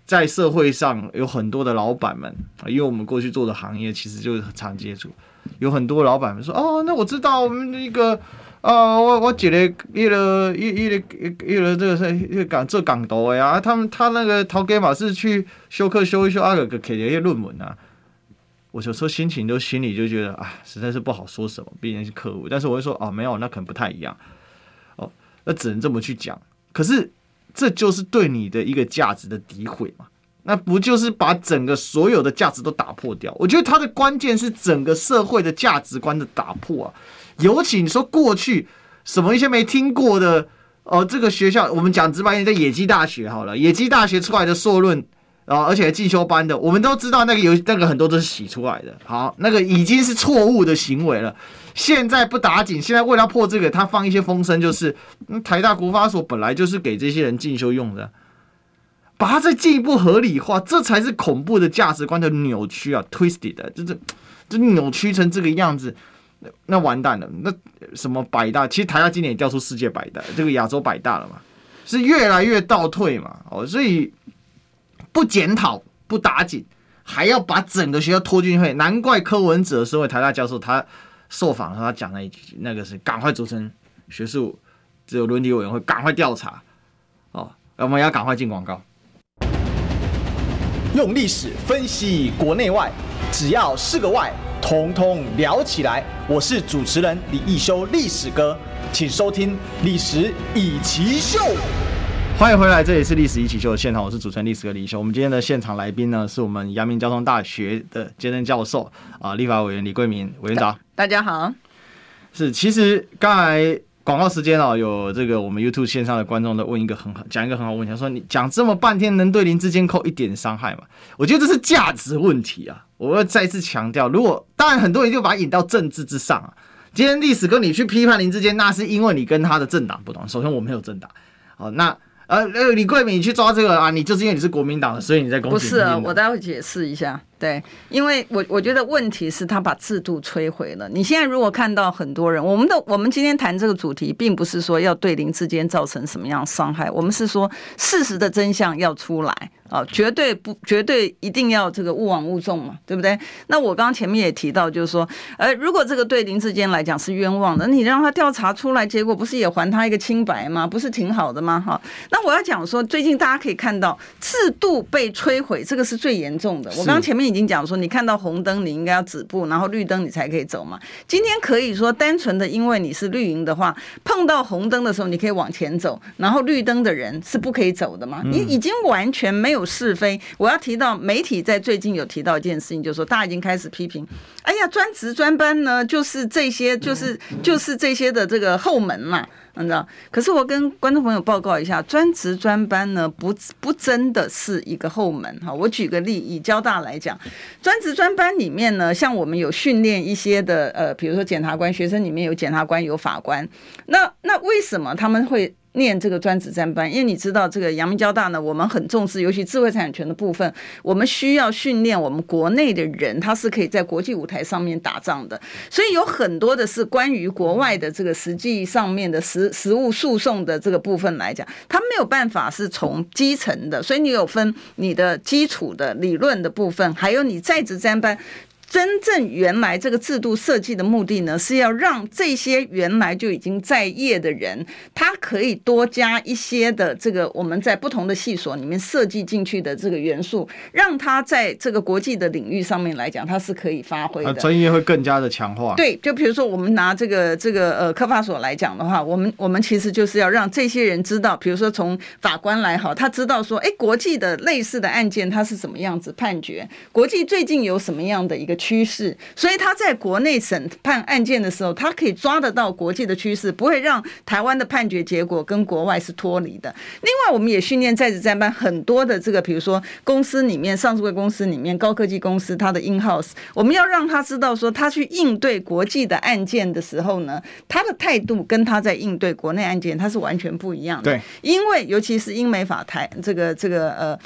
在社会上有很多的老板们，因为我们过去做的行业其实就是常接触，有很多老板们说，哦，那我知道我们那个。啊，我我觉得一个一一个一个这个是一个港做港独的呀，他们他那个陶给马是去修课修一修啊，个给了一些论文啊。我有时候心情都心里就觉得啊，实在是不好说什么，毕竟是客户。但是我会说哦，没有，那可能不太一样。哦，那只能这么去讲。可是这就是对你的一个价值的诋毁嘛？那不就是把整个所有的价值都打破掉？我觉得它的关键是整个社会的价值观的打破啊。尤其你说过去什么一些没听过的哦，这个学校我们讲直白一点，在野鸡大学好了，野鸡大学出来的硕论啊，而且进修班的，我们都知道那个有那个很多都是洗出来的。好，那个已经是错误的行为了。现在不打紧，现在为了破这个，他放一些风声，就是台大国发所本来就是给这些人进修用的，把它再进一步合理化，这才是恐怖的价值观的扭曲啊，twisted 的，就是就扭曲成这个样子。那完蛋了，那什么百大，其实台大今年也调出世界百大，这个亚洲百大了嘛，是越来越倒退嘛，哦，所以不检讨不打紧，还要把整个学校拖进去，难怪柯文哲身为台大教授，他受访他讲了一句，那个是赶快组成学术这个伦理委员会，赶快调查，哦，我们要赶快进广告，用历史分析国内外，只要是个“外”。通通聊起来！我是主持人李易修，历史哥，请收听《历史易起秀》。欢迎回来，这里是《历史一起秀》的现场，我是主持人历史哥李易修。我们今天的现场来宾呢，是我们阳明交通大学的兼任教授啊，立法委员李桂明委员长。大家好。是，其实刚才。广告时间哦，有这个我们 YouTube 线上的观众都问一个很好，讲一个很好问题，他说你讲这么半天，能对林志坚扣一点伤害吗？我觉得这是价值问题啊！我要再次强调，如果当然很多人就把它引到政治之上啊。今天历史跟你去批判林志坚，那是因为你跟他的政党不同。首先我没有政党，好那。呃呃，李桂敏，你去抓这个啊？你就是因为你是国民党的，所以你在攻击。不是啊，我待会解释一下。对，因为我我觉得问题是他把制度摧毁了。你现在如果看到很多人，我们的我们今天谈这个主题，并不是说要对林志坚造成什么样伤害，我们是说事实的真相要出来啊，绝对不绝对一定要这个勿往勿纵嘛，对不对？那我刚刚前面也提到，就是说，呃，如果这个对林志坚来讲是冤枉的，你让他调查出来，结果不是也还他一个清白吗？不是挺好的吗？哈，那我要讲说，最近大家可以看到制度被摧毁，这个是最严重的。我刚刚前面。已经讲说，你看到红灯，你应该要止步，然后绿灯你才可以走嘛。今天可以说单纯的因为你是绿营的话，碰到红灯的时候你可以往前走，然后绿灯的人是不可以走的嘛。你已经完全没有是非。我要提到媒体在最近有提到一件事情，就是说大家已经开始批评，哎呀，专职专班呢，就是这些，就是就是这些的这个后门嘛。你知道？可是我跟观众朋友报告一下，专职专班呢，不不真的是一个后门哈。我举个例，以交大来讲，专职专班里面呢，像我们有训练一些的呃，比如说检察官，学生里面有检察官，有法官，那那为什么他们会？念这个专职专班，因为你知道这个阳明交大呢，我们很重视，尤其智慧产权的部分，我们需要训练我们国内的人，他是可以在国际舞台上面打仗的，所以有很多的是关于国外的这个实际上面的实实物诉讼的这个部分来讲，他没有办法是从基层的，所以你有分你的基础的理论的部分，还有你在职专班。真正原来这个制度设计的目的呢，是要让这些原来就已经在业的人，他可以多加一些的这个我们在不同的系所里面设计进去的这个元素，让他在这个国际的领域上面来讲，他是可以发挥的，专业会更加的强化。对，就比如说我们拿这个这个呃科法所来讲的话，我们我们其实就是要让这些人知道，比如说从法官来好，他知道说，哎，国际的类似的案件他是怎么样子判决，国际最近有什么样的一个趋势，所以他在国内审判案件的时候，他可以抓得到国际的趋势，不会让台湾的判决结果跟国外是脱离的。另外，我们也训练在职专班很多的这个，比如说公司里面上市柜公司里面高科技公司，它的 in house，我们要让他知道说，他去应对国际的案件的时候呢，他的态度跟他在应对国内案件，他是完全不一样的。对，因为尤其是英美法台这个这个呃。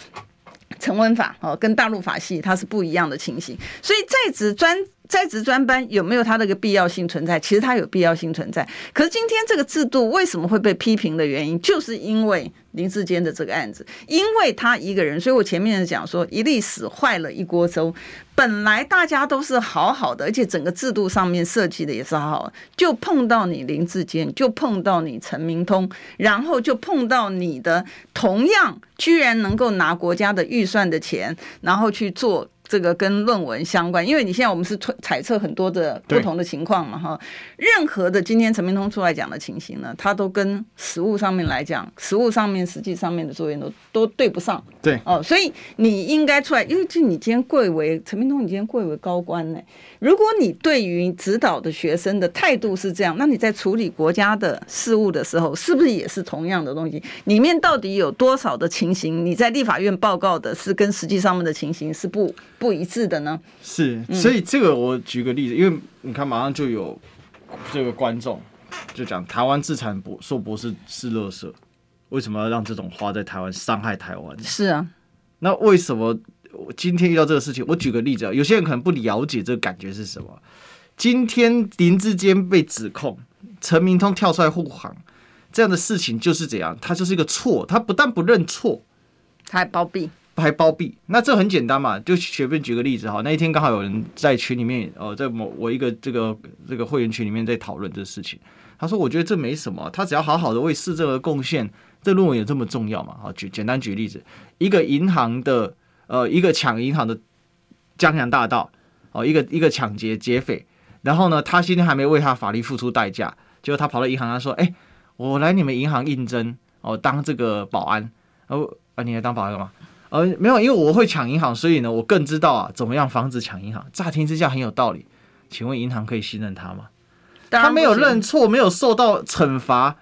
成文法哦，跟大陆法系它是不一样的情形，所以在职专在职专班有没有它的个必要性存在？其实它有必要性存在。可是今天这个制度为什么会被批评的原因，就是因为林志坚的这个案子，因为他一个人，所以我前面讲说一粒屎坏了一锅粥。本来大家都是好好的，而且整个制度上面设计的也是好好，就碰到你林志坚，就碰到你陈明通，然后就碰到你的同样居然能够拿国家的预算的钱，然后去做。这个跟论文相关，因为你现在我们是推揣测很多的不同的情况嘛，哈。任何的今天陈明通出来讲的情形呢，它都跟实物上面来讲，实物上面实际上面的作用都都对不上。对哦，所以你应该出来，因为就你今天贵为陈明通，你今天贵为高官呢。如果你对于指导的学生的态度是这样，那你在处理国家的事务的时候，是不是也是同样的东西？里面到底有多少的情形，你在立法院报告的是跟实际上面的情形是不？不一致的呢？是，所以这个我举个例子，因为你看马上就有这个观众就讲台湾自产博硕博士是垃圾，为什么要让这种花在台湾伤害台湾？是啊，那为什么我今天遇到这个事情？我举个例子啊，有些人可能不了解这个感觉是什么。今天林志坚被指控，陈明通跳出来护航，这样的事情就是这样，他就是一个错，他不但不认错，他还包庇。还包庇，那这很简单嘛，就随便举个例子哈。那一天刚好有人在群里面，哦，在某我一个这个这个会员群里面在讨论这个事情。他说：“我觉得这没什么，他只要好好的为市政而贡献，这论文有这么重要吗？”好，举简单举例子，一个银行的呃，一个抢银行的江洋大盗，哦，一个一个抢劫劫匪，然后呢，他今天还没为他法律付出代价，结果他跑到银行，他说：“哎，我来你们银行应征，哦，当这个保安，哦，啊，你来当保安干嘛？”呃，没有，因为我会抢银行，所以呢，我更知道啊，怎么样防止抢银行。乍听之下很有道理，请问银行可以信任他吗？他没有认错，没有受到惩罚，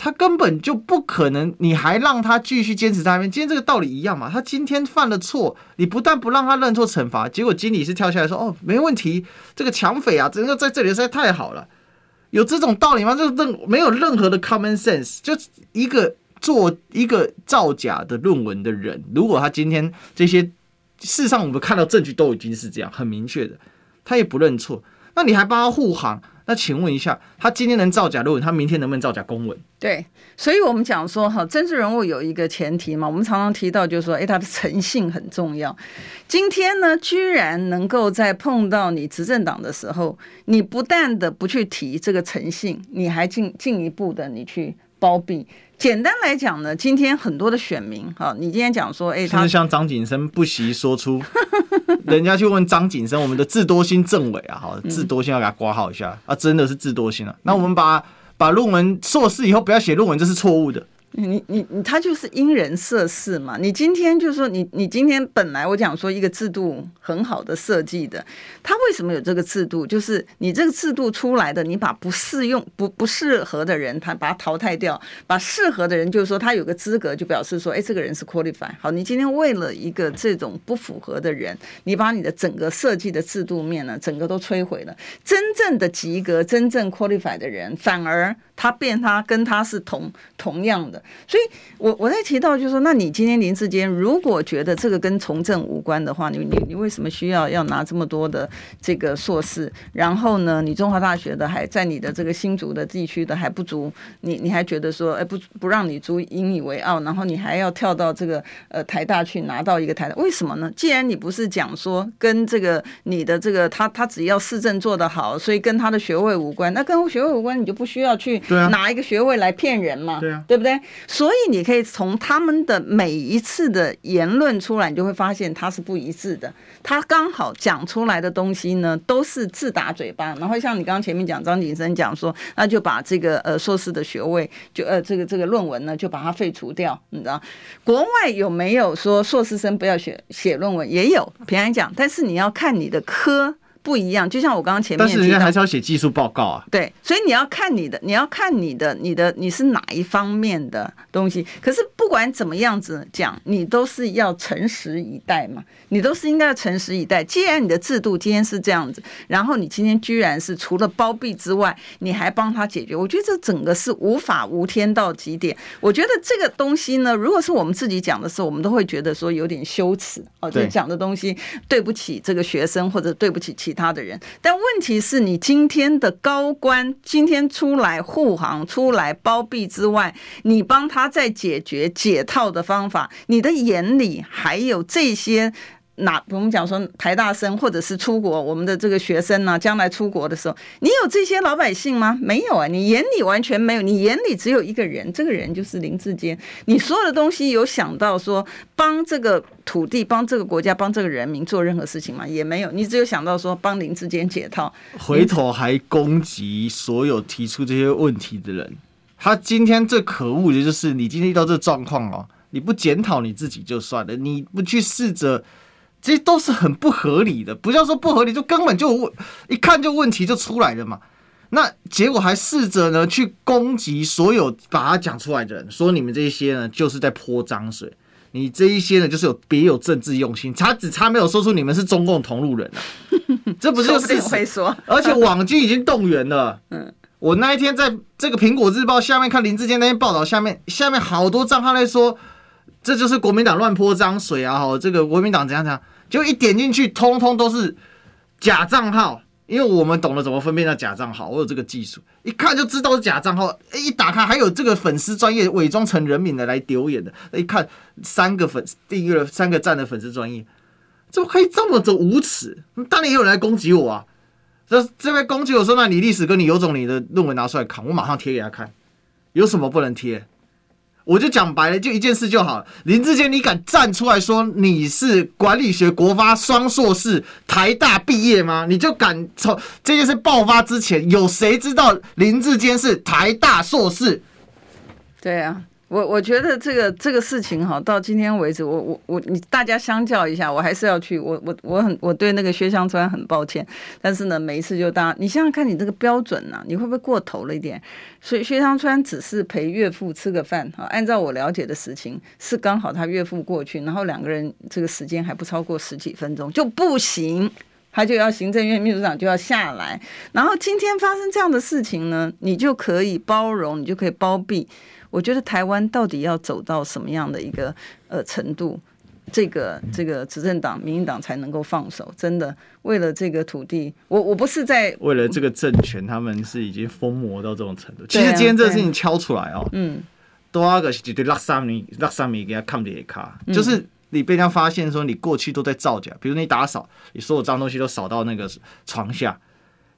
他根本就不可能。你还让他继续坚持在那边？今天这个道理一样嘛？他今天犯了错，你不但不让他认错惩罚，结果经理是跳下来说：“哦，没问题，这个抢匪啊，整个在这里实在太好了。”有这种道理吗？就是任没有任何的 common sense，就一个。做一个造假的论文的人，如果他今天这些事实上我们看到证据都已经是这样很明确的，他也不认错，那你还帮他护航？那请问一下，他今天能造假论文，他明天能不能造假公文？对，所以我们讲说哈，政治人物有一个前提嘛，我们常常提到就是说，哎，他的诚信很重要。今天呢，居然能够在碰到你执政党的时候，你不但的不去提这个诚信，你还进进一步的你去包庇。简单来讲呢，今天很多的选民，哈，你今天讲说，哎，他是像张景生不惜说出，<laughs> 人家去问张景生，我们的智多星政委啊，好，智多星要给他挂号一下啊，真的是智多星啊，那我们把把论文硕士以后不要写论文，这是错误的。你你你，他就是因人设事嘛。你今天就是说你，你今天本来我讲说一个制度很好的设计的，他为什么有这个制度？就是你这个制度出来的，你把不适用、不不适合的人，他把他淘汰掉，把适合的人，就是说他有个资格，就表示说，哎，这个人是 qualify。好，你今天为了一个这种不符合的人，你把你的整个设计的制度面呢，整个都摧毁了。真正的及格、真正 qualify 的人，反而他变他跟他是同同样的。的。所以我我在提到就是说，那你今天林志坚如果觉得这个跟从政无关的话，你你你为什么需要要拿这么多的这个硕士？然后呢，你中华大学的还在你的这个新竹的地区的还不足，你你还觉得说，哎不不让你足引以为傲，然后你还要跳到这个呃台大去拿到一个台大，为什么呢？既然你不是讲说跟这个你的这个他他只要市政做得好，所以跟他的学位无关，那跟学位无关，你就不需要去拿一个学位来骗人嘛，对啊，对不对？所以你可以从他们的每一次的言论出来，你就会发现他是不一致的。他刚好讲出来的东西呢，都是自打嘴巴。然后像你刚刚前面讲，张景生讲说，那就把这个呃硕士的学位，就呃这个这个论文呢，就把它废除掉。你知道，国外有没有说硕士生不要写写论文？也有，平安讲。但是你要看你的科。不一样，就像我刚刚前面，但是人家还是要写技术报告啊。对，所以你要看你的，你要看你的，你的你是哪一方面的东西。可是不管怎么样子讲，你都是要诚实以待嘛，你都是应该要诚实以待。既然你的制度今天是这样子，然后你今天居然是除了包庇之外，你还帮他解决，我觉得这整个是无法无天到极点。我觉得这个东西呢，如果是我们自己讲的时候，我们都会觉得说有点羞耻哦，就讲的东西对不起这个学生，或者对不起其他他的人，但问题是你今天的高官今天出来护航、出来包庇之外，你帮他在解决解套的方法，你的眼里还有这些。那我们讲说台大生或者是出国，我们的这个学生呢、将来出国的时候，你有这些老百姓吗？没有啊，你眼里完全没有，你眼里只有一个人，这个人就是林志坚。你所有的东西有想到说帮这个土地、帮这个国家、帮这个人民做任何事情吗？也没有，你只有想到说帮林志坚解套，回头还攻击所有提出这些问题的人。他今天最可恶的就是你今天遇到这状况哦，你不检讨你自己就算了，你不去试着。这些都是很不合理的，不要说不合理，就根本就问，一看就问题就出来了嘛。那结果还试着呢去攻击所有把他讲出来的人，说你们这些呢就是在泼脏水，你这一些呢就是有别有政治用心，他只差没有说出你们是中共同路人了，<laughs> 这不是事实。而且网军已经动员了。嗯，我那一天在这个苹果日报下面看林志坚那篇报道，下面下面好多账号在说。这就是国民党乱泼脏水啊！哈，这个国民党怎样怎样，就一点进去，通通都是假账号。因为我们懂得怎么分辨那假账号，我有这个技术，一看就知道是假账号。一打开还有这个粉丝专业伪装成人民的来留言的，一看三个粉订阅了三个赞的粉丝专业，怎么可以这么的无耻？当然也有人来攻击我啊！这这边攻击我说，那你历史哥，你有种你的论文拿出来看，我马上贴给他看，有什么不能贴？我就讲白了，就一件事就好了。林志坚，你敢站出来说你是管理学国发双硕士，台大毕业吗？你就敢从这件事爆发之前，有谁知道林志坚是台大硕士？对啊。我我觉得这个这个事情哈，到今天为止，我我我你大家相较一下，我还是要去。我我我很我对那个薛湘川很抱歉，但是呢，每一次就大家你想想看，你这个标准呢、你会不会过头了一点？所以薛湘川只是陪岳父吃个饭哈，按照我了解的事情是刚好他岳父过去，然后两个人这个时间还不超过十几分钟就不行，他就要行政院秘书长就要下来。然后今天发生这样的事情呢，你就可以包容，你就可以包庇。我觉得台湾到底要走到什么样的一个呃程度，这个这个执政党民进党才能够放手？真的为了这个土地，我我不是在为了这个政权，他们是已经疯魔到这种程度。其实今天这个事情敲出来哦，嗯，多阿个是绝对拉萨米拉萨米给他看的也卡，就是你被他发现说你过去都在造假，比如你打扫，你所有脏东西都扫到那个床下，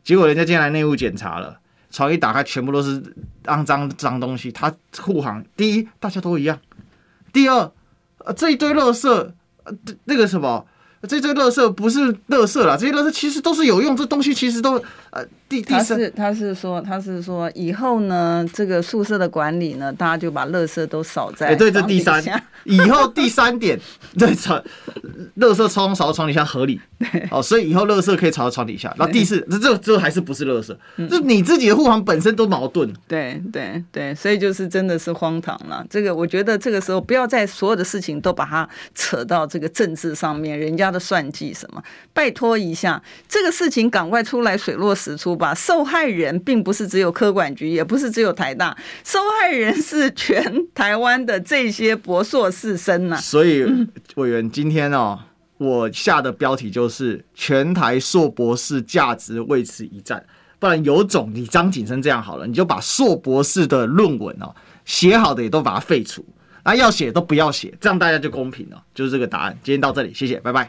结果人家进来内务检查了。床一打开，全部都是肮脏脏东西。他护航，第一，大家都一样；第二，呃，这一堆垃圾，呃，那个什么。这堆垃圾不是垃圾啦，这些垃圾其实都是有用，这东西其实都呃，第第三，他是他是说他是说以后呢，这个宿舍的管理呢，大家就把垃圾都扫在。对，这第三，以后第三点，<laughs> 对，扫垃圾超少到床底下合理，<laughs> 哦，所以以后垃圾可以扫到床底下。然后第四，这这这还是不是垃圾？就你自己的护航本身都矛盾。对对对，所以就是真的是荒唐了。这个我觉得这个时候不要在所有的事情都把它扯到这个政治上面，人家的算计什么，拜托一下，这个事情赶快出来水落指出吧。受害人并不是只有科管局，也不是只有台大，受害人是全台湾的这些博硕士生呐、所以委员今天哦，我下的标题就是“全台硕博士价值为此一战”，不然有种你张景生这样好了，你就把硕博士的论文哦写好的也都把它废除，那要写都不要写，这样大家就公平了，就是这个答案。今天到这里，谢谢，拜拜。